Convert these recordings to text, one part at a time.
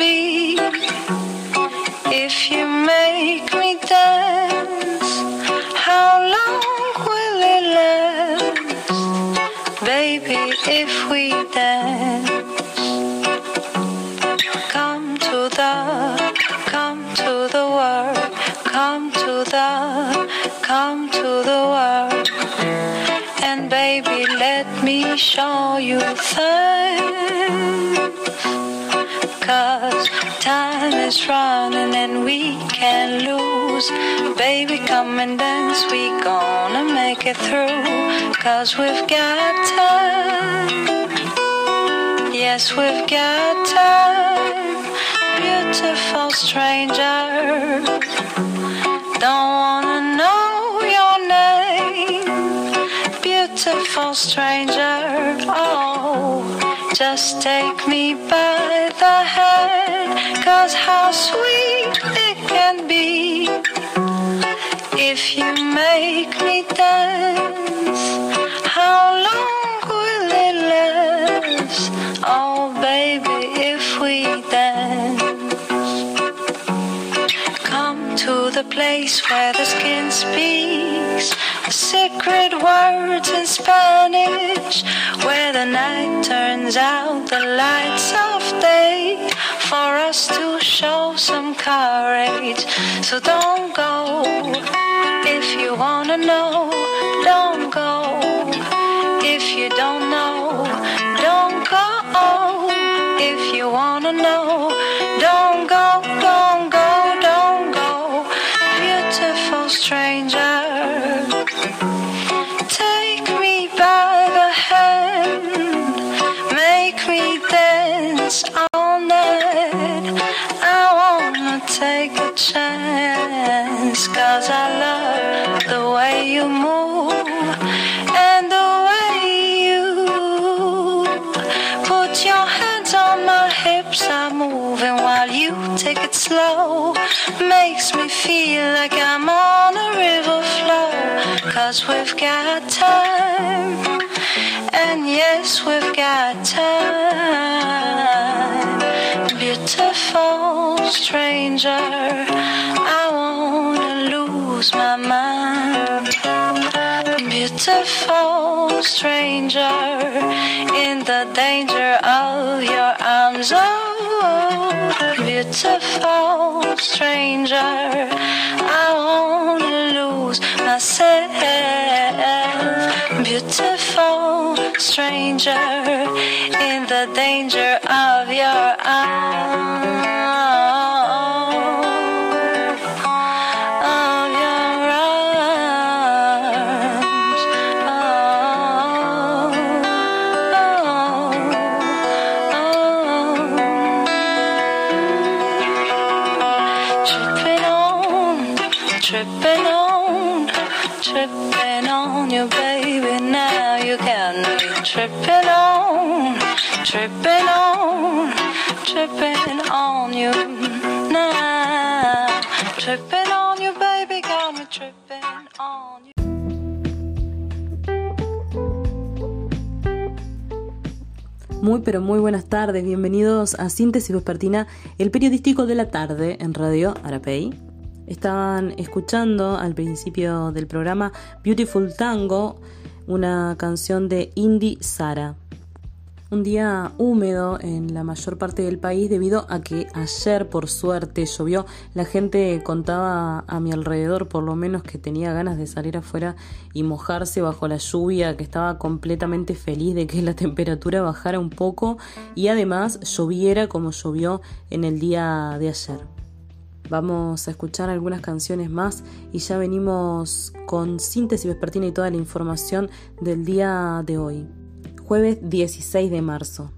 be running and we can lose. Baby, come and dance, we gonna make it through. Cause we've got time. Yes, we've got time. Beautiful stranger. Don't wanna know your name. Beautiful stranger. Oh, just take me by the hand. If you make me dance. How long will it last? Oh, baby, if we dance. Come to the place where the skin speaks secret words in Spanish, where the night turns out the lights of day for us to show some courage. So don't go if you wanna know, don't go if you don't know, don't go if you wanna know, don't go, don't go, don't go, beautiful stranger. Take me by the hand, make me dance all night. I wanna take a chance, cause I love hips. I'm moving while you take it slow. Makes me feel like I'm on a river flow. Cause we've got time. And yes, we've got time. Beautiful stranger. Stranger. In the danger of your arms. Oh, beautiful stranger. I wanna lose myself. Beautiful stranger in the danger of your arms. Muy pero muy buenas tardes, bienvenidos a Síntesis Vespertina, el periodístico de la tarde en Radio Arapey. Estaban escuchando al principio del programa Beautiful Tango, una canción de Indy Sara. Un día húmedo en la mayor parte del país debido a que ayer por suerte llovió. La gente contaba a mi alrededor por lo menos que tenía ganas de salir afuera y mojarse bajo la lluvia, que estaba completamente feliz de que la temperatura bajara un poco y además lloviera como llovió en el día de ayer. Vamos a escuchar algunas canciones más y ya venimos con síntesis vespertina y toda la información del día de hoy jueves 16 de marzo.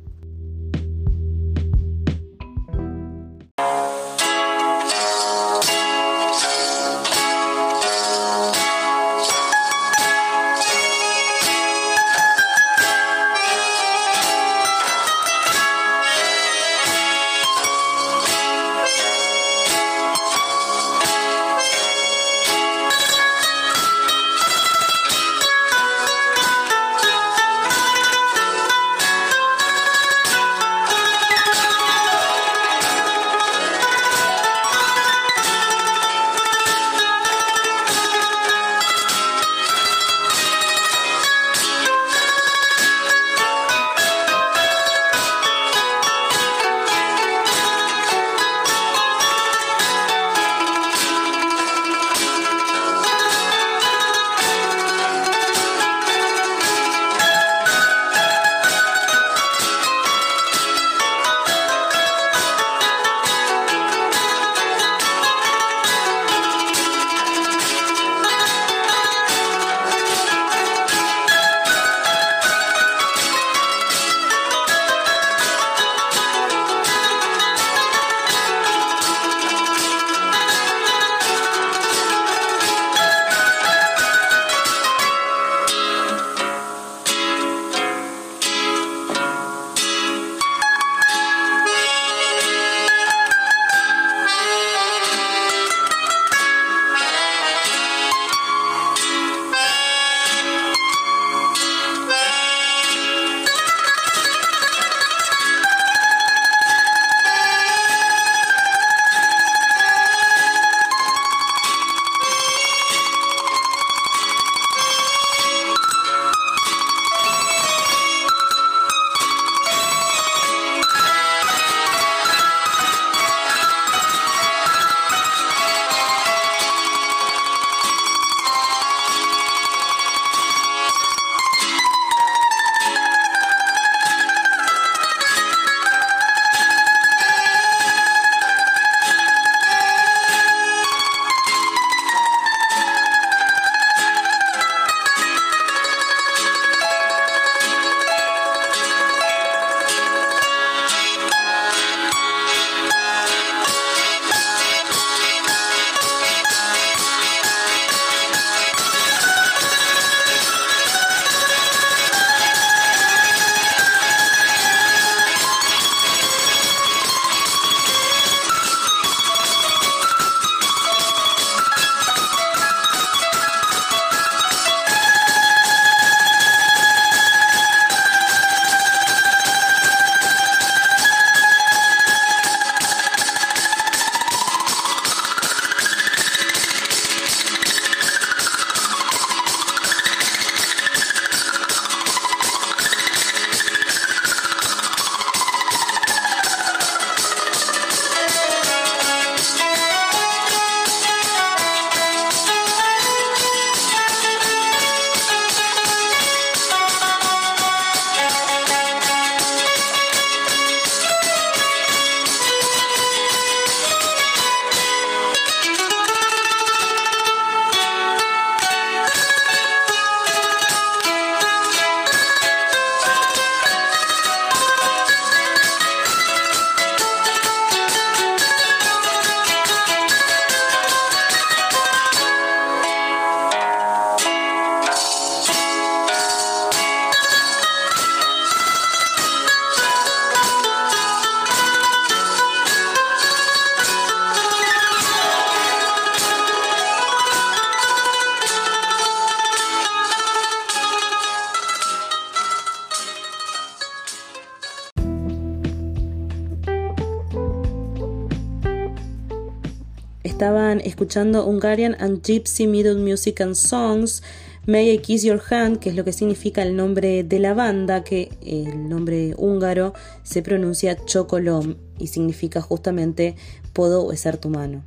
Escuchando Hungarian and Gypsy Middle Music and Songs. May I Kiss Your Hand, que es lo que significa el nombre de la banda, que el nombre húngaro se pronuncia Chocolom y significa justamente Puedo besar tu mano.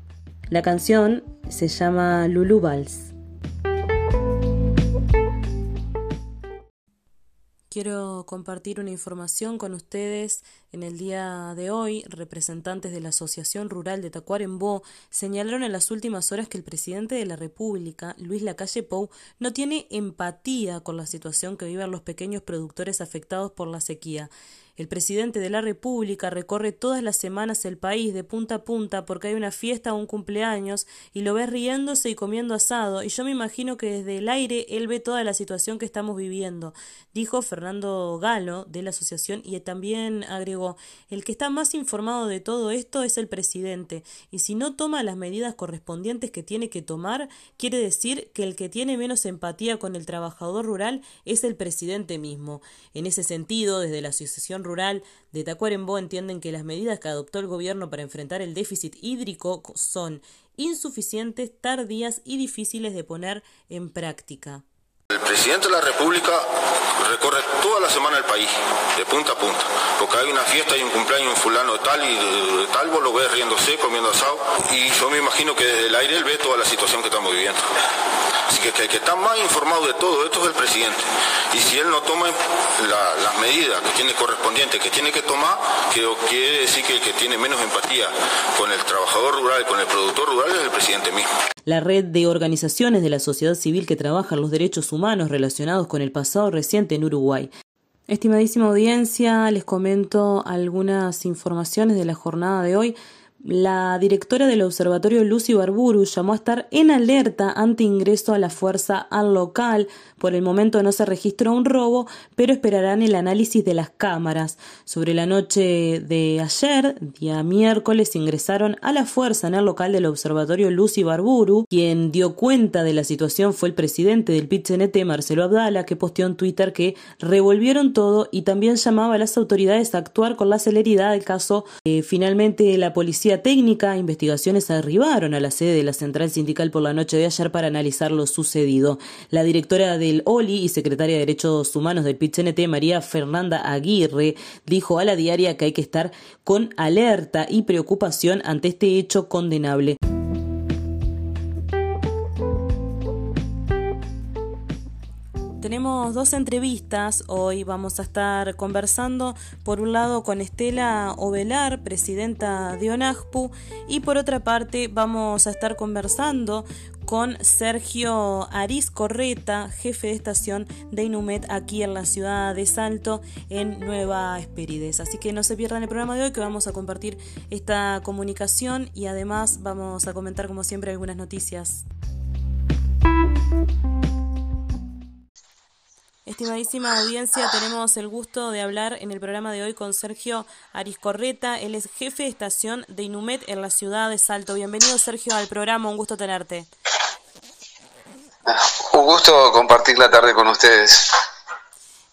La canción se llama Lulu Vals. Quiero compartir una información con ustedes. En el día de hoy, representantes de la Asociación Rural de Tacuarembó señalaron en las últimas horas que el presidente de la República, Luis Lacalle Pou, no tiene empatía con la situación que viven los pequeños productores afectados por la sequía. El presidente de la República recorre todas las semanas el país de punta a punta porque hay una fiesta o un cumpleaños y lo ves riéndose y comiendo asado y yo me imagino que desde el aire él ve toda la situación que estamos viviendo, dijo Fernando Galo de la asociación y también agregó, el que está más informado de todo esto es el presidente y si no toma las medidas correspondientes que tiene que tomar, quiere decir que el que tiene menos empatía con el trabajador rural es el presidente mismo. En ese sentido, desde la asociación rural de Tacuarembó entienden que las medidas que adoptó el gobierno para enfrentar el déficit hídrico son insuficientes, tardías y difíciles de poner en práctica. El presidente de la República recorre toda la semana el país, de punta a punta, porque hay una fiesta y un cumpleaños, un fulano tal y de, tal, vos lo ves riéndose, comiendo asado, y yo me imagino que desde el aire él ve toda la situación que estamos viviendo. Así que, el que está más informado de todo esto es el presidente. Y si él no toma las medidas que tiene correspondientes, que tiene que tomar, quiere decir que el que tiene menos empatía con el trabajador rural, con el productor rural, es el presidente mismo. La red de organizaciones de la sociedad civil que trabajan los derechos humanos relacionados con el pasado reciente en Uruguay. Estimadísima audiencia, les comento algunas informaciones de la jornada de hoy. La directora del observatorio Lucy Barburu llamó a estar en alerta ante ingreso a la fuerza al local. Por el momento no se registró un robo, pero esperarán el análisis de las cámaras. Sobre la noche de ayer, día miércoles, ingresaron a la fuerza en el local del observatorio Lucy Barburu. Quien dio cuenta de la situación fue el presidente del pit Marcelo Abdala, que posteó en Twitter que revolvieron todo y también llamaba a las autoridades a actuar con la celeridad del caso. Eh, finalmente, la policía técnica, investigaciones arribaron a la sede de la central sindical por la noche de ayer para analizar lo sucedido. La directora del OLI y secretaria de Derechos Humanos del PIT-CNT, María Fernanda Aguirre, dijo a la diaria que hay que estar con alerta y preocupación ante este hecho condenable. Dos entrevistas. Hoy vamos a estar conversando por un lado con Estela Ovelar, presidenta de ONAJPU, y por otra parte vamos a estar conversando con Sergio Aris Correta, jefe de estación de Inumet aquí en la ciudad de Salto, en Nueva Esperides. Así que no se pierdan el programa de hoy que vamos a compartir esta comunicación y además vamos a comentar como siempre algunas noticias. Estimadísima audiencia, tenemos el gusto de hablar en el programa de hoy con Sergio Ariscorreta. Él es jefe de estación de Inumet en la ciudad de Salto. Bienvenido, Sergio, al programa. Un gusto tenerte. Un gusto compartir la tarde con ustedes.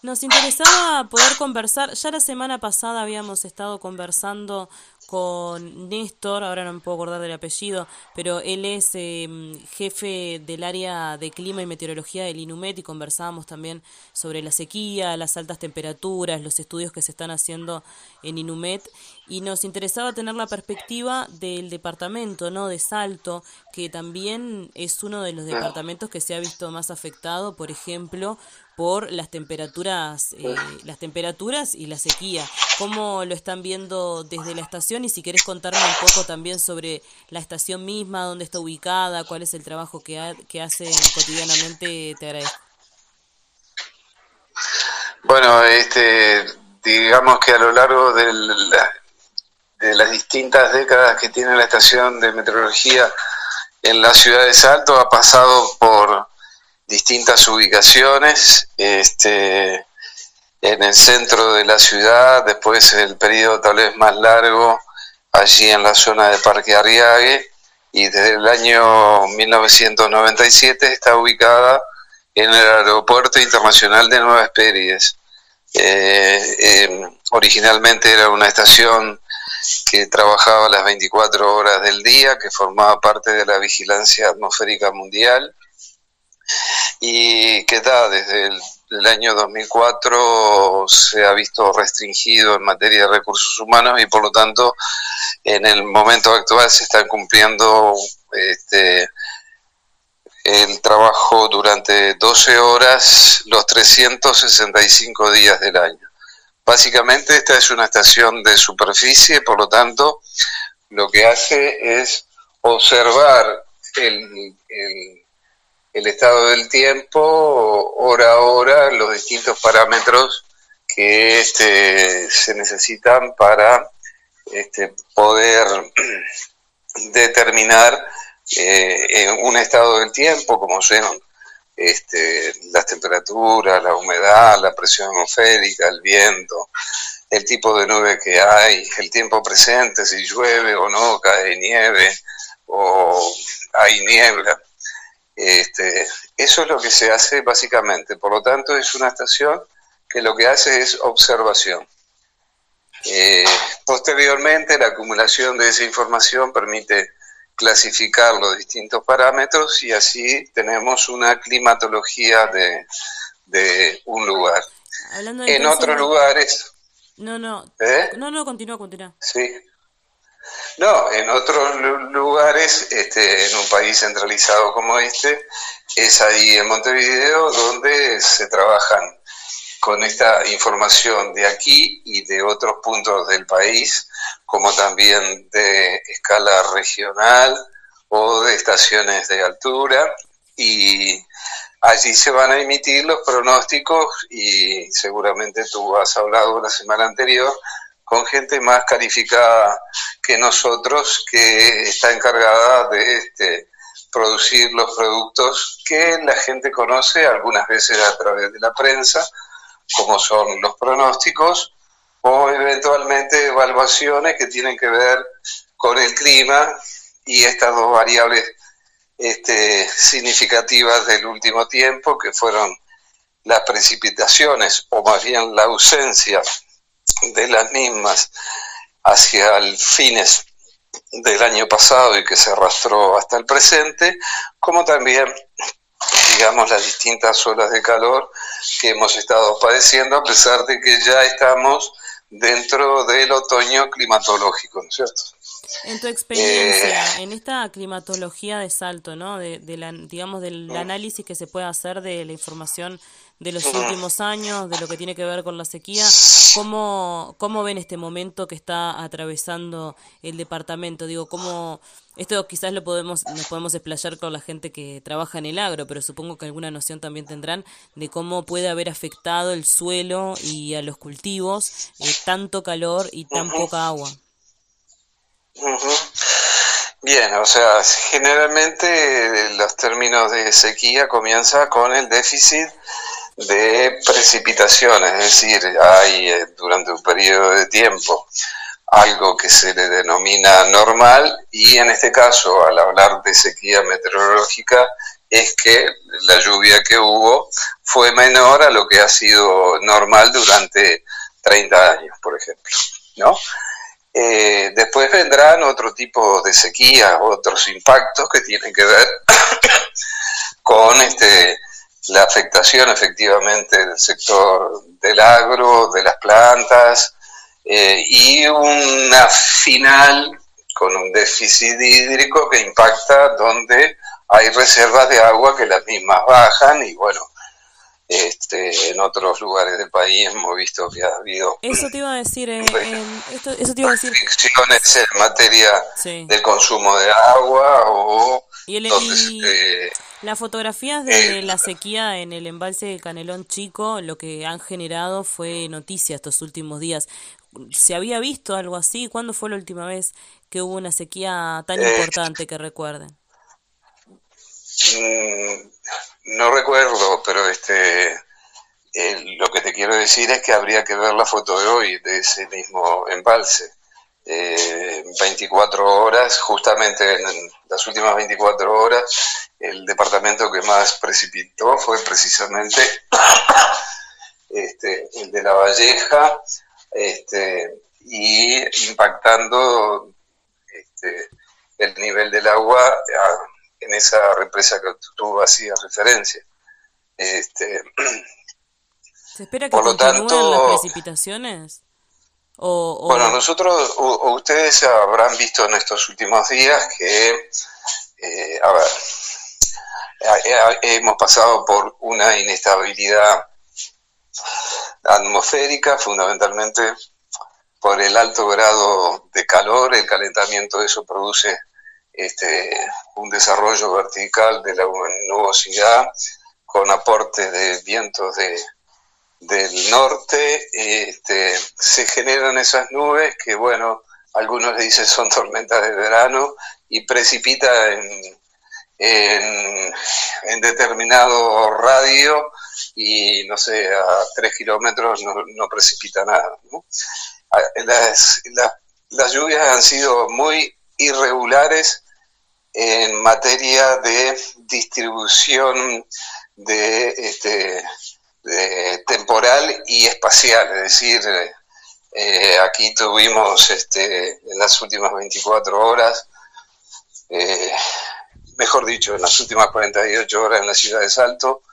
Nos interesaba poder conversar. Ya la semana pasada habíamos estado conversando con Néstor, ahora no me puedo acordar del apellido, pero él es em, jefe del área de clima y meteorología del INUMET y conversábamos también sobre la sequía, las altas temperaturas, los estudios que se están haciendo en INUMET y nos interesaba tener la perspectiva del departamento, ¿no? De Salto, que también es uno de los departamentos que se ha visto más afectado, por ejemplo, por las temperaturas, eh, las temperaturas y la sequía. ¿Cómo lo están viendo desde la estación? Y si querés contarme un poco también sobre la estación misma, dónde está ubicada, cuál es el trabajo que, que hacen cotidianamente, te agradezco. Bueno, este, digamos que a lo largo de, de las distintas décadas que tiene la estación de meteorología en la ciudad de Salto ha pasado por distintas ubicaciones, este, en el centro de la ciudad, después el periodo tal vez más largo, allí en la zona de Parque Arriague, y desde el año 1997 está ubicada en el Aeropuerto Internacional de Nueva Espérides. Eh, em, originalmente era una estación que trabajaba las 24 horas del día, que formaba parte de la vigilancia atmosférica mundial y que da desde el, año 2004 se ha visto restringido en materia de recursos humanos y por lo tanto en el momento actual se están cumpliendo este, el trabajo durante 12 horas los 365 días del año. Básicamente esta es una estación de superficie, por lo tanto lo que hace es observar el, el, estado del tiempo hora a hora, los distintos parámetros que este, se necesitan para este, poder determinar eh, un estado del tiempo, como son este, las temperaturas, la humedad, la presión atmosférica, el viento, el tipo de nube que hay, el tiempo presente, si llueve o no, cae nieve o hay niebla. Este, eso es lo que se hace básicamente. Por lo tanto, es una estación que lo que hace es observación. Eh, posteriormente, la acumulación de esa información permite clasificar los distintos parámetros y así tenemos una climatología de, de un lugar. en otros lugares... No, no. ¿Eh? No, no, continúa, continúa. Sí. No, en otros lugares, este, en un país centralizado como este, es ahí en Montevideo donde se trabajan con esta información de aquí y de otros puntos del país, como también de escala regional o de estaciones de altura, y allí se van a emitir los pronósticos y seguramente tú has hablado la semana anterior con gente más calificada que nosotros que está encargada de este, producir los productos que la gente conoce algunas veces a través de la prensa, como son los pronósticos o eventualmente evaluaciones que tienen que ver con el clima y estas dos variables este, significativas del último tiempo, que fueron las precipitaciones, o más bien la ausencia de las mismas hacia el fines del año pasado y que se arrastró hasta el presente, como también, digamos, las distintas olas de calor que hemos estado padeciendo, a pesar de que ya estamos dentro del otoño climatológico, ¿no es cierto? En tu experiencia, eh, en esta climatología de salto, ¿no? De, la, digamos, del mm. análisis que se puede hacer de la información de los últimos años, de lo que tiene que ver con la sequía. ¿Cómo, cómo ven este momento que está atravesando el departamento? Digo, ¿cómo, esto quizás lo podemos, nos podemos explayar con la gente que trabaja en el agro, pero supongo que alguna noción también tendrán de cómo puede haber afectado el suelo y a los cultivos eh, tanto calor y tan poca agua. Bien, o sea, generalmente los términos de sequía comienza con el déficit de precipitaciones, es decir, hay eh, durante un periodo de tiempo algo que se le denomina normal y en este caso, al hablar de sequía meteorológica, es que la lluvia que hubo fue menor a lo que ha sido normal durante 30 años, por ejemplo, ¿no? Eh, después vendrán otro tipo de sequías, otros impactos que tienen que ver con este la afectación efectivamente del sector del agro, de las plantas, eh, y una final con un déficit hídrico que impacta donde hay reservas de agua que las mismas bajan y bueno, este, en otros lugares del país hemos visto que ha habido eso te iba a decir eh, eso te iba a decir. en materia del consumo de agua o y, el, las fotografías de la sequía en el embalse de Canelón Chico lo que han generado fue noticia estos últimos días ¿Se había visto algo así? ¿Cuándo fue la última vez que hubo una sequía tan eh, importante que recuerden? Mm, no recuerdo, pero este lo que te quiero decir es que habría que ver la foto de hoy de ese mismo embalse. 24 eh, horas, justamente en las últimas 24 horas, el departamento que más precipitó fue precisamente este, el de La Valleja, este, y impactando este, el nivel del agua en esa represa que tú hacías referencia. Este, ¿Se espera que por lo tanto, las precipitaciones? Bueno, nosotros, o, ustedes habrán visto en estos últimos días que, eh, a ver, hemos pasado por una inestabilidad atmosférica, fundamentalmente por el alto grado de calor, el calentamiento de eso produce este, un desarrollo vertical de la nubosidad con aportes de vientos de, del norte, este, se generan esas nubes que, bueno, algunos dicen son tormentas de verano y precipita en, en, determinado radio y, no sé, a tres kilómetros no, precipita nada. Las, las lluvias han sido muy irregulares en materia de distribución de, este, temporal y espacial, es decir, eh, aquí tuvimos este, en las últimas 24 horas, eh, mejor dicho, en las últimas 48 horas en la ciudad de Salto,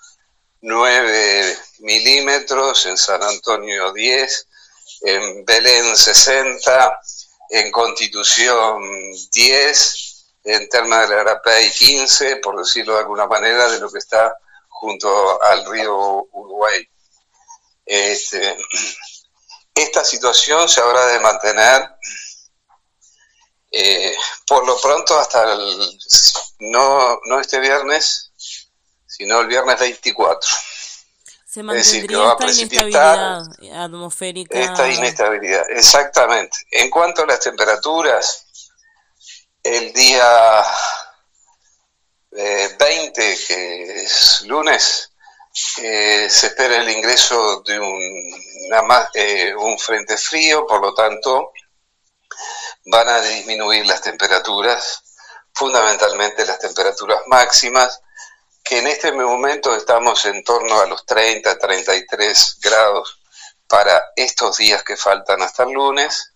9 milímetros, en San Antonio 10, en Belén 60, en Constitución 10, en Terma de la y 15, por decirlo de alguna manera, de lo que está junto al río Uruguay. Este, esta situación se habrá de mantener eh, por lo pronto hasta el, no, no este viernes, sino el viernes 24. Se mantendría esta inestabilidad atmosférica. Esta inestabilidad, exactamente. En cuanto a las temperaturas, el día 20, eh, que es lunes, eh, se espera el ingreso de un, eh, un frente frío, por lo tanto van a disminuir las temperaturas, fundamentalmente las temperaturas máximas, que en este momento estamos en torno a los 30, 33 grados para estos días que faltan hasta el lunes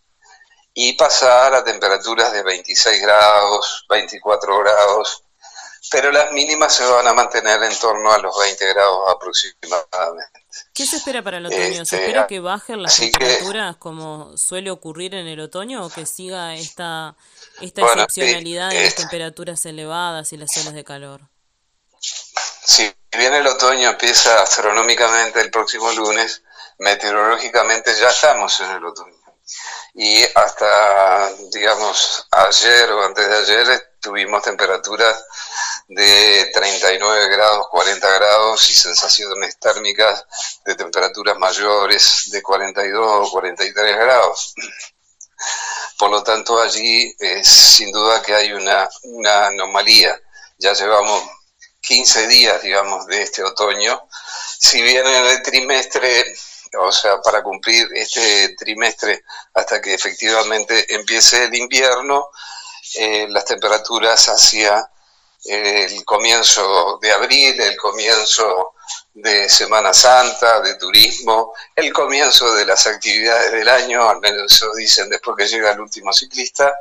y pasar a temperaturas de 26 grados, 24 grados, pero las mínimas se van a mantener en torno a los 20 grados aproximadamente. ¿Qué se espera para el otoño? ¿Se este, espera que bajen las temperaturas como suele ocurrir en el otoño o que siga esta, esta excepcionalidad de las este temperaturas elevadas y las olas de calor? Si bien el otoño empieza astronómicamente el próximo lunes, meteorológicamente ya estamos en el otoño y hasta, digamos, ayer o antes de ayer tuvimos temperaturas de 39 grados, 40 grados y sensaciones térmicas de temperaturas mayores de 42 o 43 grados. Por lo tanto, allí es sin duda que hay una, una anomalía. Ya llevamos 15 días, digamos, de este otoño. Si bien en el trimestre o sea, para cumplir este trimestre hasta que efectivamente empiece el invierno, eh, las temperaturas hacia eh, el comienzo de abril, el comienzo de Semana Santa, de turismo, el comienzo de las actividades del año, al menos eso dicen después que llega el último ciclista,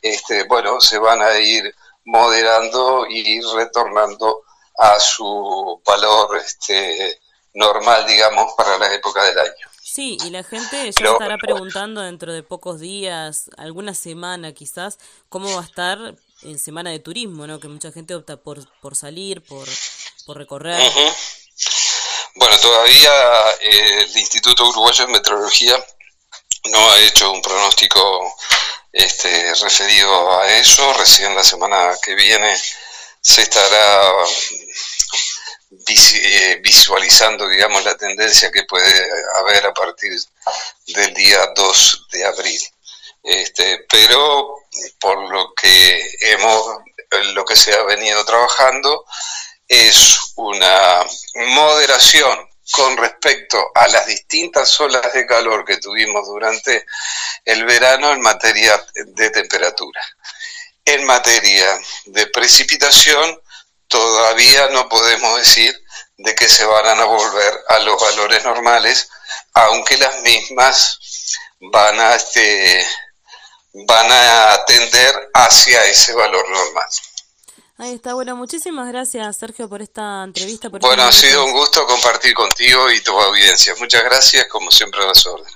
este, bueno, se van a ir moderando y retornando a su valor este, normal, digamos, para la época del año. Sí, y la gente ya estará preguntando dentro de pocos días, alguna semana quizás, cómo va a estar en semana de turismo, ¿no? Que mucha gente opta por, por salir, por, por recorrer. Bueno, todavía eh, el Instituto Uruguayo de Meteorología no ha hecho un pronóstico este, referido a eso. Recién la semana que viene se estará eh, visualizando, digamos, la tendencia que puede haber a partir del día 2 de abril. Este, pero por lo que hemos, lo que se ha venido trabajando es una moderación con respecto a las distintas olas de calor que tuvimos durante el verano en materia de temperatura. En materia de precipitación, todavía no podemos decir de que se van a volver a los valores normales, aunque las mismas van a, este, van a atender hacia ese valor normal. Ahí está, bueno, muchísimas gracias Sergio por esta entrevista. bueno, ha sido un gusto compartir contigo y tu audiencia. Muchas gracias, como siempre a las órdenes.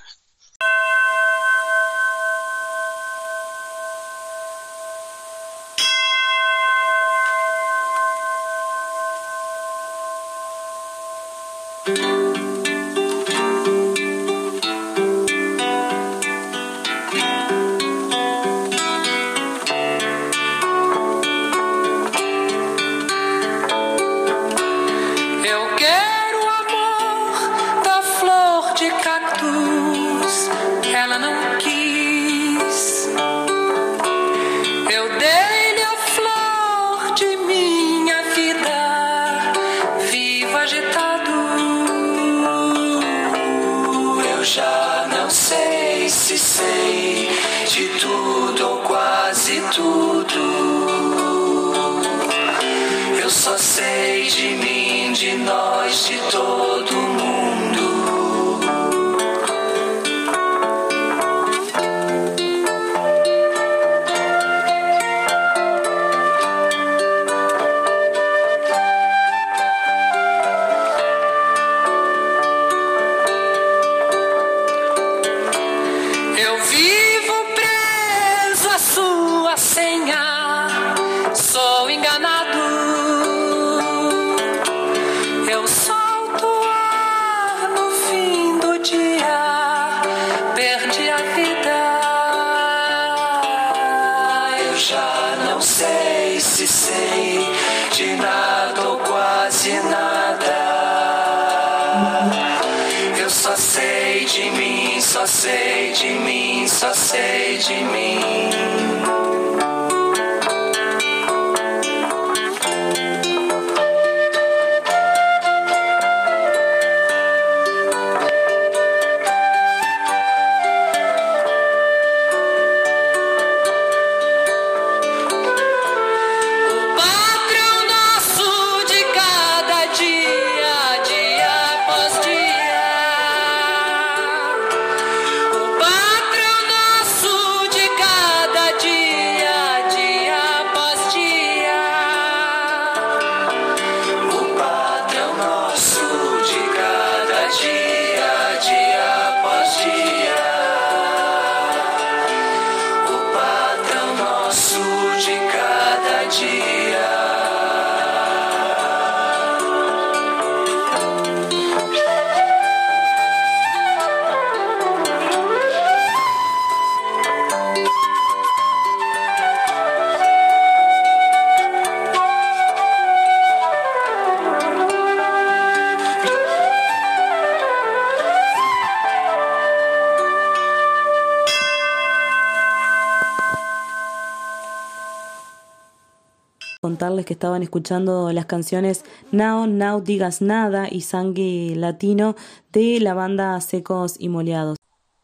Que estaban escuchando las canciones Now, Now Digas Nada y Sangre Latino de la banda Secos y Moleados.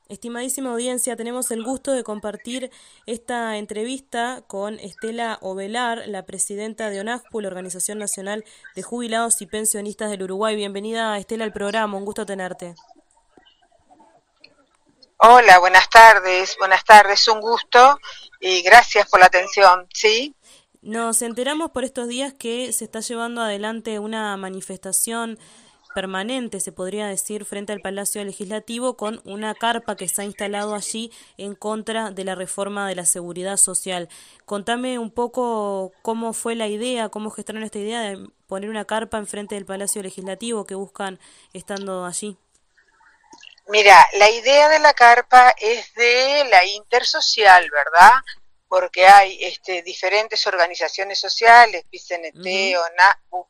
Estimadísima audiencia, tenemos el gusto de compartir esta entrevista con Estela Ovelar, la presidenta de ONASPU, la Organización Nacional de Jubilados y Pensionistas del Uruguay. Bienvenida, Estela, al programa, un gusto tenerte. Hola, buenas tardes, buenas tardes, un gusto y gracias por la atención, ¿sí? Nos enteramos por estos días que se está llevando adelante una manifestación permanente, se podría decir, frente al Palacio Legislativo con una carpa que se ha instalado allí en contra de la reforma de la seguridad social. Contame un poco cómo fue la idea, cómo gestaron esta idea de poner una carpa enfrente del Palacio Legislativo que buscan estando allí. Mira, la idea de la carpa es de la intersocial, ¿verdad? Porque hay este, diferentes organizaciones sociales, PCNT, ONAPU,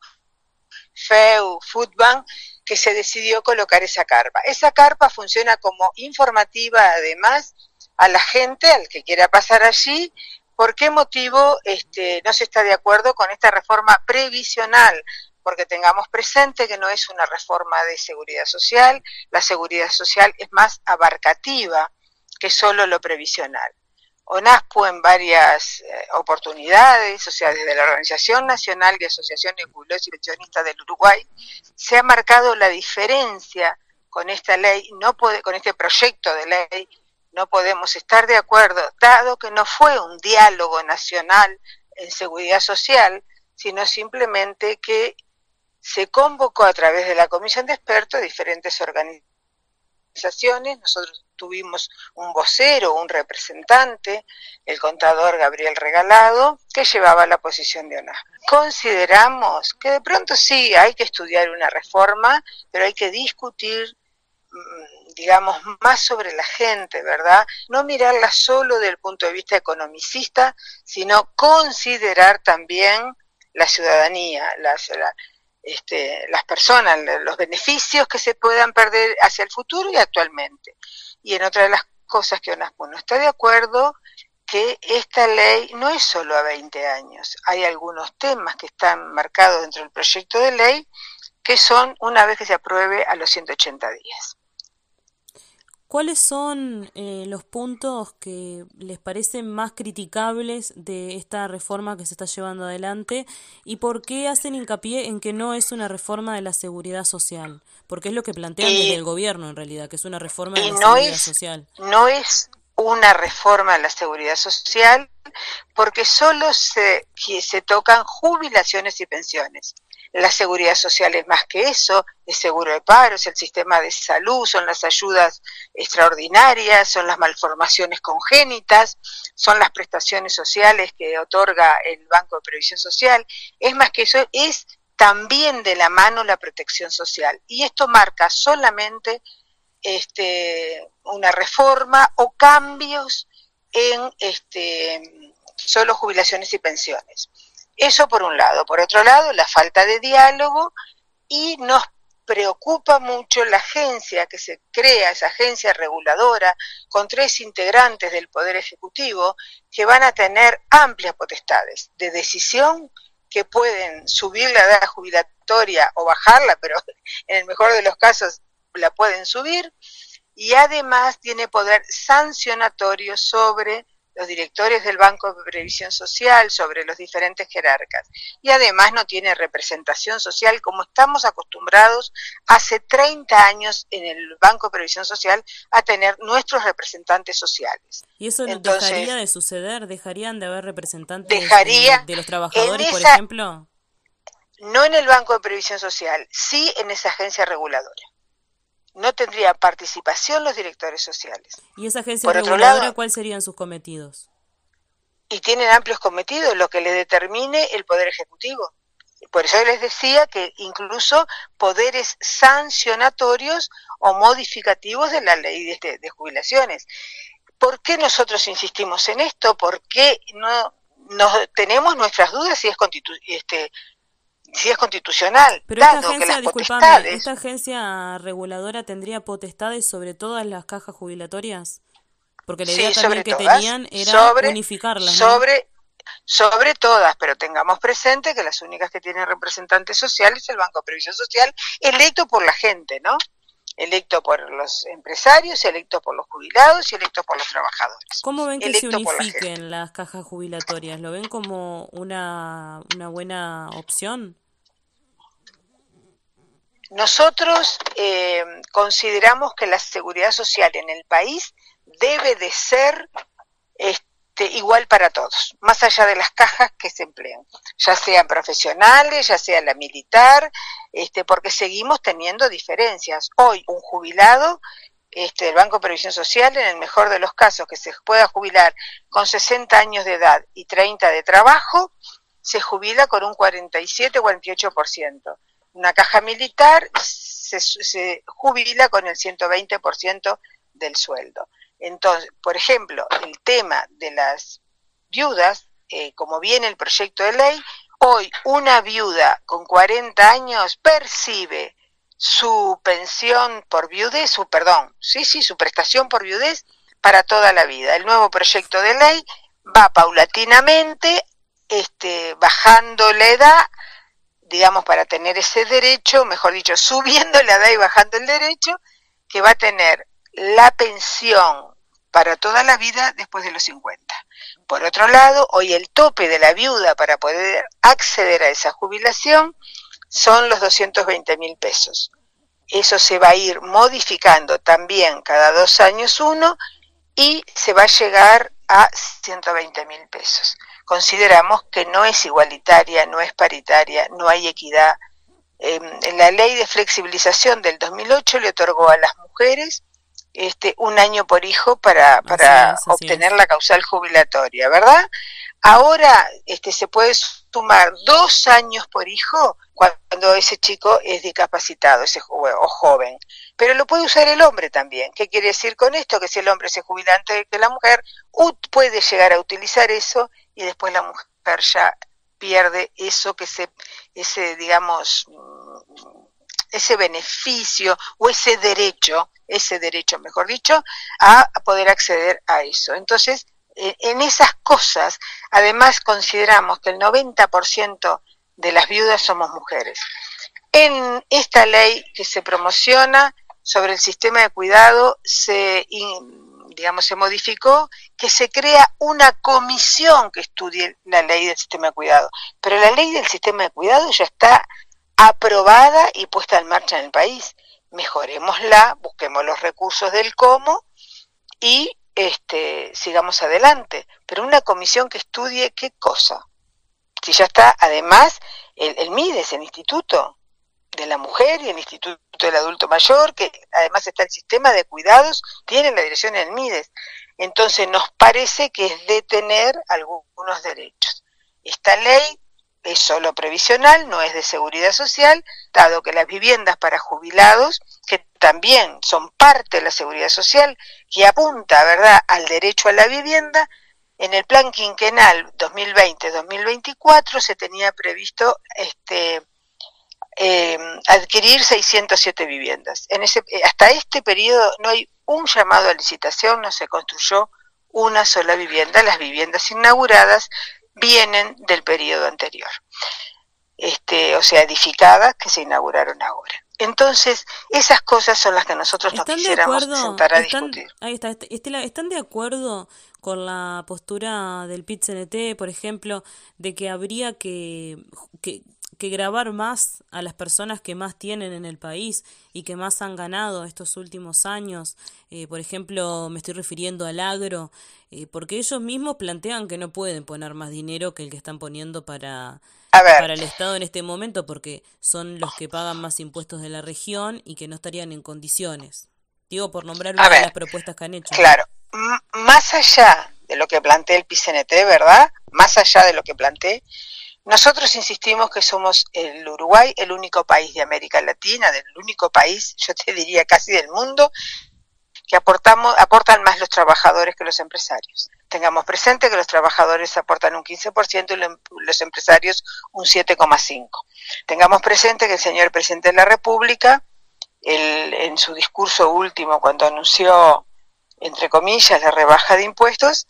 FEU, Foodbank, que se decidió colocar esa carpa. Esa carpa funciona como informativa además a la gente, al que quiera pasar allí, por qué motivo este, no se está de acuerdo con esta reforma previsional, porque tengamos presente que no es una reforma de seguridad social, la seguridad social es más abarcativa que solo lo previsional. ONASPO en varias eh, oportunidades, o sea, desde la Organización Nacional de Asociaciones Jubilados y Pensionistas del Uruguay, se ha marcado la diferencia con esta ley, no puede, con este proyecto de ley, no podemos estar de acuerdo, dado que no fue un diálogo nacional en seguridad social, sino simplemente que se convocó a través de la comisión de expertos diferentes organizaciones, nosotros tuvimos un vocero, un representante, el contador Gabriel Regalado, que llevaba la posición de ONA. Consideramos que de pronto sí hay que estudiar una reforma, pero hay que discutir mm, digamos, más sobre la gente, ¿verdad? No mirarla solo desde el punto de vista economicista, sino considerar también la ciudadanía, las, este, las personas, los beneficios que se puedan perder hacia el futuro y actualmente. Y en otra de las cosas que ONASPO no está de acuerdo, que esta ley no es solo a 20 años. Hay algunos temas que están marcados dentro del proyecto de ley que son una vez que se apruebe a los 180 días. ¿Cuáles son eh, los puntos que les parecen más criticables de esta reforma que se está llevando adelante y por qué hacen hincapié en que no es una reforma de la seguridad social? Porque es lo que plantean desde el gobierno en realidad, que es una reforma de la seguridad social. No es una reforma de la seguridad social porque solo se, se tocan jubilaciones y pensiones. La seguridad social es más que eso, es seguro de paro, el sistema de salud, son las ayudas extraordinarias, son las malformaciones congénitas, son las prestaciones sociales que otorga el Banco de Previsión Social. Es más que eso, es también de la mano la protección social. Y esto marca solamente este, una reforma o cambios en este, solo jubilaciones y pensiones. Eso por un lado. Por otro lado, la falta de diálogo y nos preocupa mucho la agencia que se crea, esa agencia reguladora, con tres integrantes del Poder Ejecutivo, que van a tener amplias potestades de decisión que pueden subir la edad jubilatoria o bajarla, pero en el mejor de los casos la pueden subir, y además tiene poder sancionatorio sobre los directores del Banco de Previsión Social, sobre los diferentes jerarcas. Y además no tiene representación social como estamos acostumbrados hace 30 años en el Banco de Previsión Social a tener nuestros representantes sociales. ¿Y eso dejaría de suceder? ¿Dejarían de haber representantes de, los trabajadores, por ejemplo? No en el Banco de Previsión Social, sí en esa agencia reguladora no tendría participación los directores sociales. ¿Y esa agencia reguladora cuáles serían sus cometidos? Y tienen amplios cometidos, lo que le determine el Poder Ejecutivo. Por eso les decía que incluso poderes sancionatorios o modificativos de la ley de, jubilaciones. ¿Por qué nosotros insistimos en esto? ¿Por qué no, tenemos nuestras dudas si es este, si es constitucional. Pero esta agencia, ¿esta agencia reguladora tendría potestades sobre todas las cajas jubilatorias? Porque la idea también que tenían era unificarlas. Sobre, sobre todas, pero tengamos presente que las únicas que tienen representantes sociales es el Banco de Previsión Social, electo por la gente, ¿no? Electo por los empresarios, electo por los jubilados y electo por los trabajadores. ¿Cómo ven que se unifiquen las cajas jubilatorias? ¿Lo ven como una, una buena opción? Nosotros eh, consideramos que la seguridad social en el país debe de ser este, igual para todos, más allá de las cajas que se emplean, ya sean profesionales, ya sea la militar, este, porque seguimos teniendo diferencias. Hoy un jubilado este, del Banco de Previsión Social, en el mejor de los casos, que se pueda jubilar con 60 años de edad y 30 de trabajo, se jubila con un 47 o 48% una caja militar se, jubila con el 120% del sueldo. Entonces, por ejemplo, el tema de las viudas, eh, como viene el proyecto de ley, hoy una viuda con 40 años percibe su pensión por viudez, su perdón, sí, sí, su prestación por viudez para toda la vida. El nuevo proyecto de ley va paulatinamente este, bajando la edad digamos, para tener ese derecho, mejor dicho, subiendo la edad y bajando el derecho, que va a tener la pensión para toda la vida después de los 50. Por otro lado, hoy el tope de la viuda para poder acceder a esa jubilación son los 220 mil pesos. Eso se va a ir modificando también cada dos años uno y se va a llegar a 120 mil pesos. Consideramos que no es igualitaria, no es paritaria, no hay equidad. Eh, la ley de flexibilización del 2008 le otorgó a las mujeres este, un año por hijo para, para obtener la causal jubilatoria, ¿verdad? Ahora este, se puede sumar dos años por hijo cuando ese chico es discapacitado ese o joven. Pero lo puede usar el hombre también. ¿Qué quiere decir con esto? Que si el hombre se jubila antes que la mujer, puede llegar a utilizar eso y después la mujer ya pierde eso que se, ese, digamos, ese beneficio o ese derecho, ese derecho, mejor dicho, a poder acceder a eso. Entonces, en esas cosas, además consideramos que el 90% de las viudas somos mujeres. En esta ley que se promociona sobre el sistema de cuidado se digamos se modificó que se crea una comisión que estudie la ley del sistema de cuidado, pero la ley del sistema de cuidado ya está aprobada y puesta en marcha en el país. Mejorémosla, busquemos los recursos del cómo y este, sigamos adelante. Pero una comisión que estudie qué cosa. Si ya está, además, el, MIDES, el Instituto de la Mujer y el Instituto del Adulto Mayor, que además está el sistema de cuidados, tienen la dirección del MIDES. Entonces nos parece que es detener algunos derechos. Esta ley es solo previsional, no es de seguridad social, dado que las viviendas para jubilados, que también son parte de la seguridad social, que apunta, ¿verdad?, al derecho a la vivienda, en el plan quinquenal 2020-2024 se tenía previsto este eh, adquirir 607 viviendas. En ese, hasta este periodo no hay un llamado a licitación, no se construyó una sola vivienda. Las viviendas inauguradas vienen del periodo anterior, este, o sea, edificadas que se inauguraron ahora. Entonces, esas cosas son las que nosotros nos quisiéramos sentar a discutir. Ahí está, Estela, ¿están de acuerdo con la postura del pit por ejemplo, de que habría que, que, que, grabar más a las personas que más tienen en el país y que más han ganado estos últimos años? Eh, por ejemplo, me estoy refiriendo al agro, eh, porque ellos mismos plantean que no pueden poner más dinero que el que están poniendo para, para el Estado en este momento, porque son los que pagan más impuestos de la región y que no estarían en condiciones. Digo, por nombrar una de las propuestas que han hecho. Claro, más allá de lo que plantea el PCNT, ¿verdad? Más allá de lo que planteé, nosotros insistimos que somos el Uruguay, el único país de América Latina, del único país, yo te diría casi del mundo, que aportamos, aportan más los trabajadores que los empresarios. Tengamos presente que los trabajadores aportan un 15% y los empresarios un 7,5%. Tengamos presente que el señor presidente de la República, en su discurso último, cuando anunció, entre comillas, la rebaja de impuestos,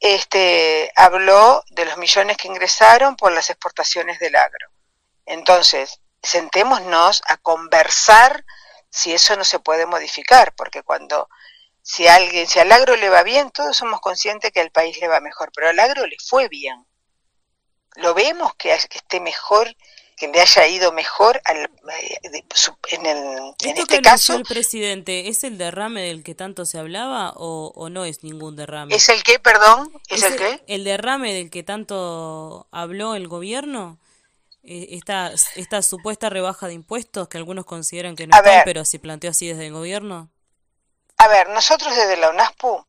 este, habló de los millones que ingresaron por las exportaciones del agro. Entonces, sentémonos a conversar si eso no se puede modificar, porque cuando si alguien, si al agro le va bien, todos somos conscientes que al país le va mejor, pero al agro le fue bien. Lo vemos que, esté mejor, que le haya ido mejor al, eh, en, el, en este caso. el presidente es el derrame del que tanto se hablaba o, no es ningún derrame? ¿Es el qué, perdón? ¿Es, el qué? ¿El derrame del que tanto habló el gobierno? Eh, esta, esta supuesta rebaja de impuestos que algunos consideran que no están, pero se planteó así desde el gobierno? A ver, nosotros desde la UNASPU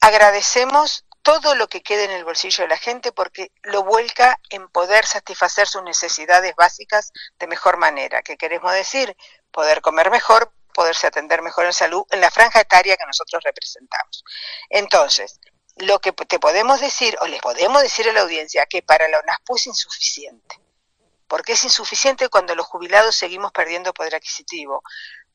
agradecemos todo lo que quede en el bolsillo de la gente porque lo vuelca en poder satisfacer sus necesidades básicas de mejor manera. ¿Qué queremos decir? Poder comer mejor, poderse atender mejor en salud en la franja etaria que nosotros representamos. Entonces, lo que te podemos decir, o les podemos decir a la audiencia, que para la UNASPU es insuficiente porque es insuficiente cuando los jubilados seguimos perdiendo poder adquisitivo.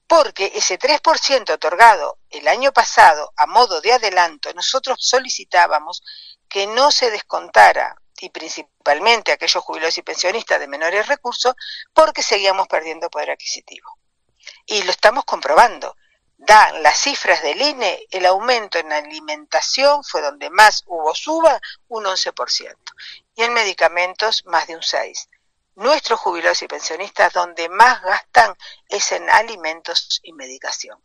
Porque ese 3% otorgado el año pasado a modo de adelanto, nosotros solicitábamos que no se descontara, y principalmente aquellos jubilados y pensionistas de menores recursos, porque seguíamos perdiendo poder adquisitivo. Y lo estamos comprobando. Dan las cifras del INE, el aumento en alimentación fue donde más hubo suba, un 11%, y en medicamentos más de un 6% nuestros jubilados y pensionistas donde más gastan es en alimentos y medicación,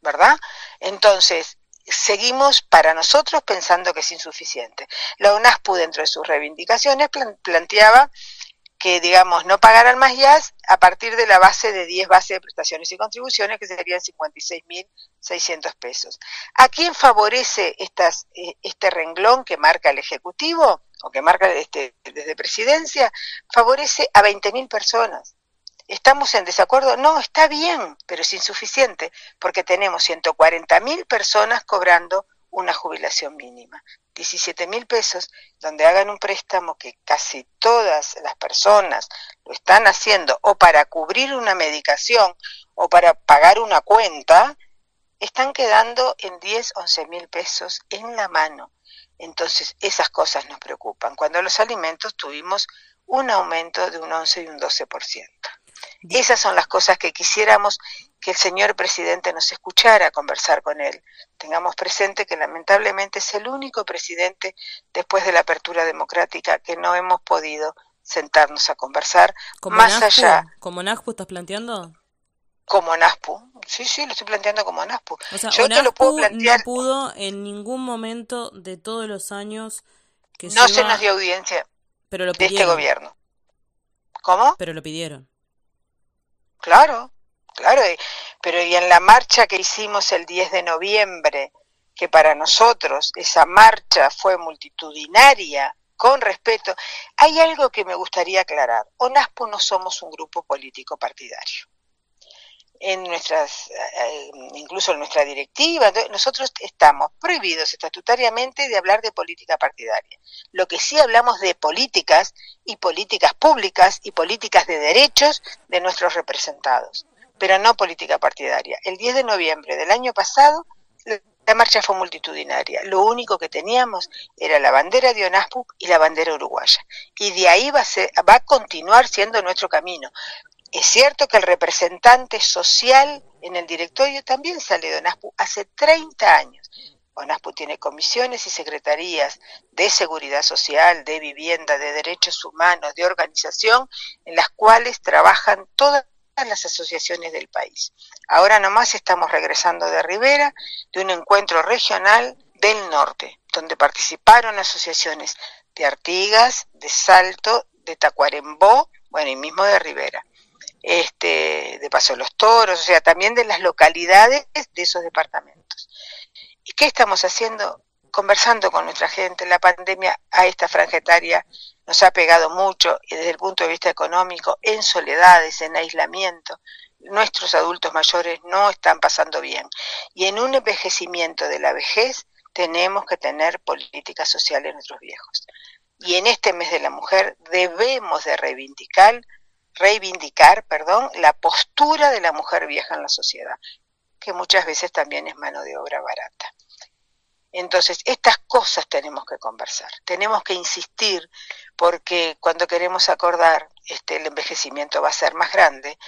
¿verdad? Entonces, seguimos para nosotros pensando que es insuficiente. La UNASPU dentro de sus reivindicaciones planteaba que, digamos, no pagaran más IAS a partir de la base de 10 bases de prestaciones y contribuciones, que serían 56.600 pesos. ¿A quién favorece estas, eh, este renglón que marca el Ejecutivo o que marca este, desde Presidencia? Favorece a 20.000 personas. ¿Estamos en desacuerdo? No, está bien, pero es insuficiente, porque tenemos 140.000 personas cobrando una jubilación mínima. 17 mil pesos, donde hagan un préstamo que casi todas las personas lo están haciendo o para cubrir una medicación o para pagar una cuenta, están quedando en 10, 11 mil pesos en la mano. Entonces, esas cosas nos preocupan. Cuando los alimentos tuvimos un aumento de un 11 y un 12%. Esas son las cosas que quisiéramos que el señor presidente nos escuchara conversar con él. Tengamos presente que lamentablemente es el único presidente después de la apertura democrática que no hemos podido sentarnos a conversar más allá. ¿Como NASPU estás planteando? Como NASPU, sí, sí, lo estoy planteando como NASPU. O sea, Yo te lo puedo plantear. no pudo en ningún momento de todos los años que No se nos dio audiencia pero lo de este gobierno. ¿Cómo? Pero lo pidieron. Claro, claro, pero y en la marcha que hicimos el 10 de noviembre, que para nosotros esa marcha fue multitudinaria, con respeto, hay algo que me gustaría aclarar. ONASPO no somos un grupo político partidario en nuestras, eh, incluso en nuestra directiva, nosotros estamos prohibidos estatutariamente de hablar de política partidaria. Lo que sí hablamos de políticas y políticas públicas y políticas de derechos de nuestros representados, pero no política partidaria. El 10 de noviembre del año pasado, la marcha fue multitudinaria. Lo único que teníamos era la bandera de ONASPU y la bandera uruguaya. Y de ahí va a, va a continuar siendo nuestro camino. Es cierto que el representante social en el directorio también sale de ONASPU hace 30 años. ONASPU tiene comisiones y secretarías de seguridad social, de vivienda, de derechos humanos, de organización, en las cuales trabajan todas las asociaciones del país. Ahora nomás estamos regresando de Rivera, de un encuentro regional del norte, donde participaron asociaciones de Artigas, de Salto, de Tacuarembó, bueno, y mismo de Rivera este, de Paso los Toros, o sea, también de las localidades de esos departamentos. ¿Y qué estamos haciendo? Conversando con nuestra gente. La pandemia a esta franja nos ha pegado mucho y desde el punto de vista económico, en soledades, en aislamiento. Nuestros adultos mayores no están pasando bien. Y en un envejecimiento de la vejez tenemos que tener políticas sociales en nuestros viejos. Y en este mes de la mujer debemos de reivindicar reivindicar, perdón, la postura de la mujer vieja en la sociedad, que muchas veces también es mano de obra barata. Entonces, estas cosas tenemos que conversar, tenemos que insistir, porque cuando queremos acordar, este, el envejecimiento va a ser más grande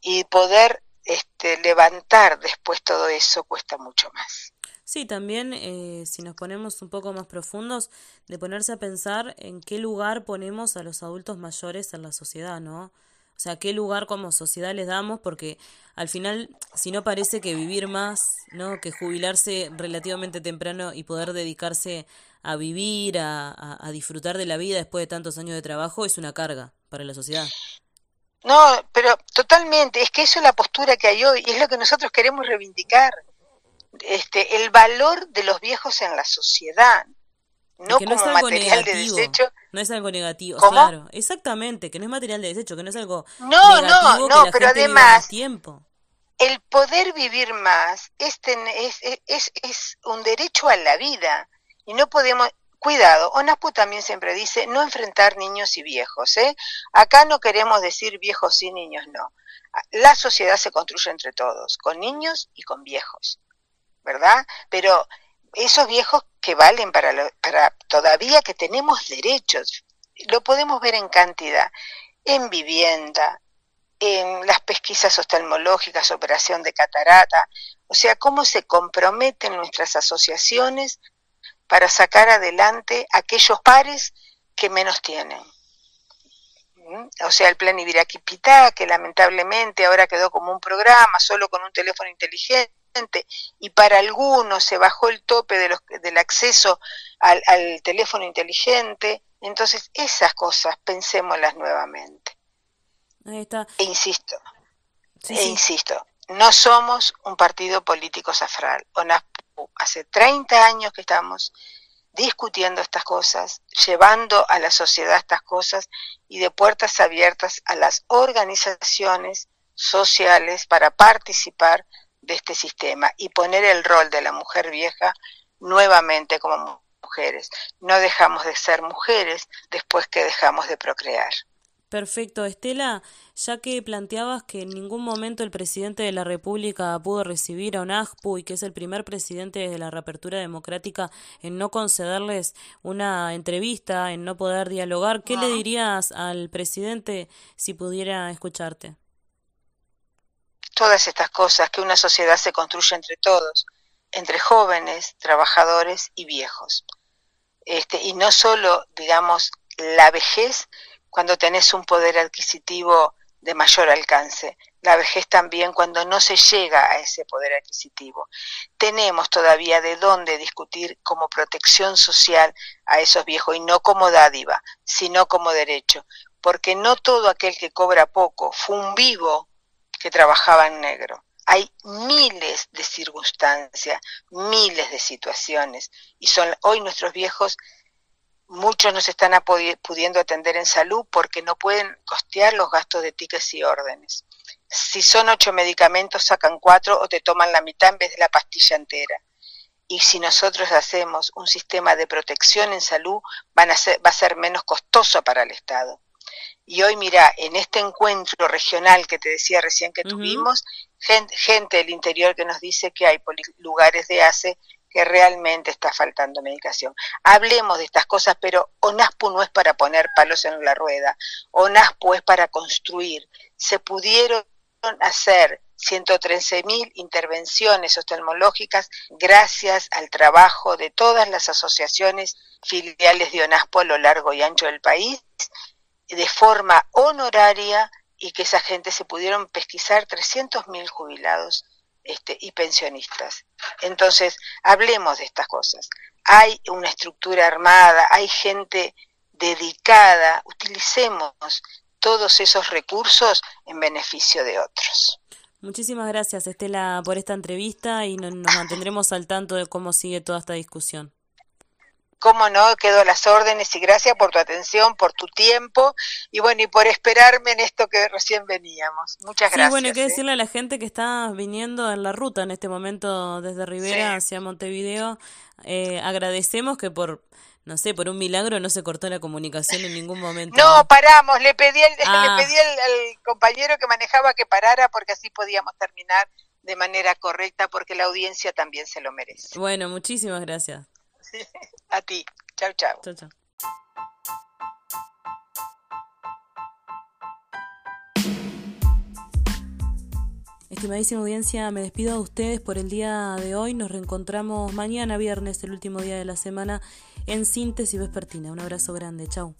y poder este, levantar después todo eso cuesta mucho más. Sí, también eh, si nos ponemos un poco más profundos, de ponerse a pensar en qué lugar ponemos a los adultos mayores en la sociedad, ¿no? O sea, qué lugar como sociedad les damos, porque al final, si no parece que vivir más, ¿no? Que jubilarse relativamente temprano y poder dedicarse a vivir, a, a, disfrutar de la vida después de tantos años de trabajo, es una carga para la sociedad. No, pero totalmente, es que eso es la postura que hay hoy y es lo que nosotros queremos reivindicar. Este, el valor de los viejos en la sociedad, no, como material de desecho. No es algo negativo, claro, exactamente, que no es material de desecho, que no es algo no, negativo no, no, pero además tiempo. El poder vivir más es, es, es, un derecho a la vida y no podemos, cuidado, ONAPU también siempre dice no enfrentar niños y viejos, ¿eh? Acá no queremos decir viejos y niños, no. La sociedad se construye entre todos, con niños y con viejos, ¿verdad? Pero esos viejos que valen para, para todavía que tenemos derechos, lo podemos ver en cantidad, en vivienda, en las pesquisas oftalmológicas, operación de catarata, o sea, cómo se comprometen nuestras asociaciones para sacar adelante aquellos pares que menos tienen. ¿Mm? O sea, el plan Ibiraquipitá, que lamentablemente ahora quedó como un programa, solo con un teléfono inteligente, y para algunos se bajó el tope de los, del acceso al, teléfono inteligente. Entonces, esas cosas pensémoslas nuevamente. Ahí está. E insisto, e insisto, no somos un partido político safral. Hace 30 años que estamos discutiendo estas cosas, llevando a la sociedad estas cosas y de puertas abiertas a las organizaciones sociales para participar de este sistema y poner el rol de la mujer vieja nuevamente como mujeres. No dejamos de ser mujeres después que dejamos de procrear. Perfecto, Estela, ya que planteabas que en ningún momento el presidente de la República pudo recibir a UNAJPU y que es el primer presidente desde la reapertura democrática en no concederles una entrevista, en no poder dialogar, ¿qué le dirías al presidente si pudiera escucharte? Todas estas cosas, que una sociedad se construye entre todos, entre jóvenes, trabajadores y viejos. Este, y no solo, digamos, la vejez cuando tenés un poder adquisitivo de mayor alcance, la vejez también cuando no se llega a ese poder adquisitivo. Tenemos todavía de dónde discutir como protección social a esos viejos y no como dádiva, sino como derecho, porque no todo aquel que cobra poco fue un vivo que trabajaba negro. Hay miles de circunstancias, miles de situaciones y son hoy nuestros viejos Muchos no se están pudiendo atender en salud porque no pueden costear los gastos de tickets y órdenes. Si son ocho medicamentos, sacan cuatro o te toman la mitad en vez de la pastilla entera. Y si nosotros hacemos un sistema de protección en salud, van a ser, va a ser menos costoso para el Estado. Y hoy, mira, en este encuentro regional que te decía recién que tuvimos, gente, gente, del interior que nos dice que hay lugares de ACE que realmente está faltando medicación. Hablemos de estas cosas, pero ONASPU no es para poner palos en la rueda, ONASPU es para construir. Se pudieron hacer 113 mil intervenciones oftalmológicas gracias al trabajo de todas las asociaciones filiales de ONASPO a lo largo y ancho del país, de forma honoraria y que esa gente se pudieron pesquisar 300 mil jubilados este, y pensionistas. Entonces, hablemos de estas cosas. Hay una estructura armada, hay gente dedicada, utilicemos todos esos recursos en beneficio de otros. Muchísimas gracias, Estela, por esta entrevista y nos mantendremos al tanto de cómo sigue toda esta discusión cómo no, quedo a las órdenes y gracias por tu atención, por tu tiempo y bueno, y por esperarme en esto que recién veníamos. Muchas gracias. Sí, bueno, hay que ¿eh? decirle a la gente que está viniendo en la ruta en este momento desde Rivera hacia Montevideo, eh, agradecemos que por no sé, por un milagro no se cortó la comunicación en ningún momento. No, paramos, le pedí, le ah. pedí al compañero que manejaba que parara porque así podíamos terminar de manera correcta porque la audiencia también se lo merece. Bueno, muchísimas gracias. A ti. Chao, chao. Chao, chao. Estimadísima audiencia, me despido de ustedes por el día de hoy. Nos reencontramos mañana viernes, el último día de la semana, en Síntesis Vespertina. Un abrazo grande. Chao.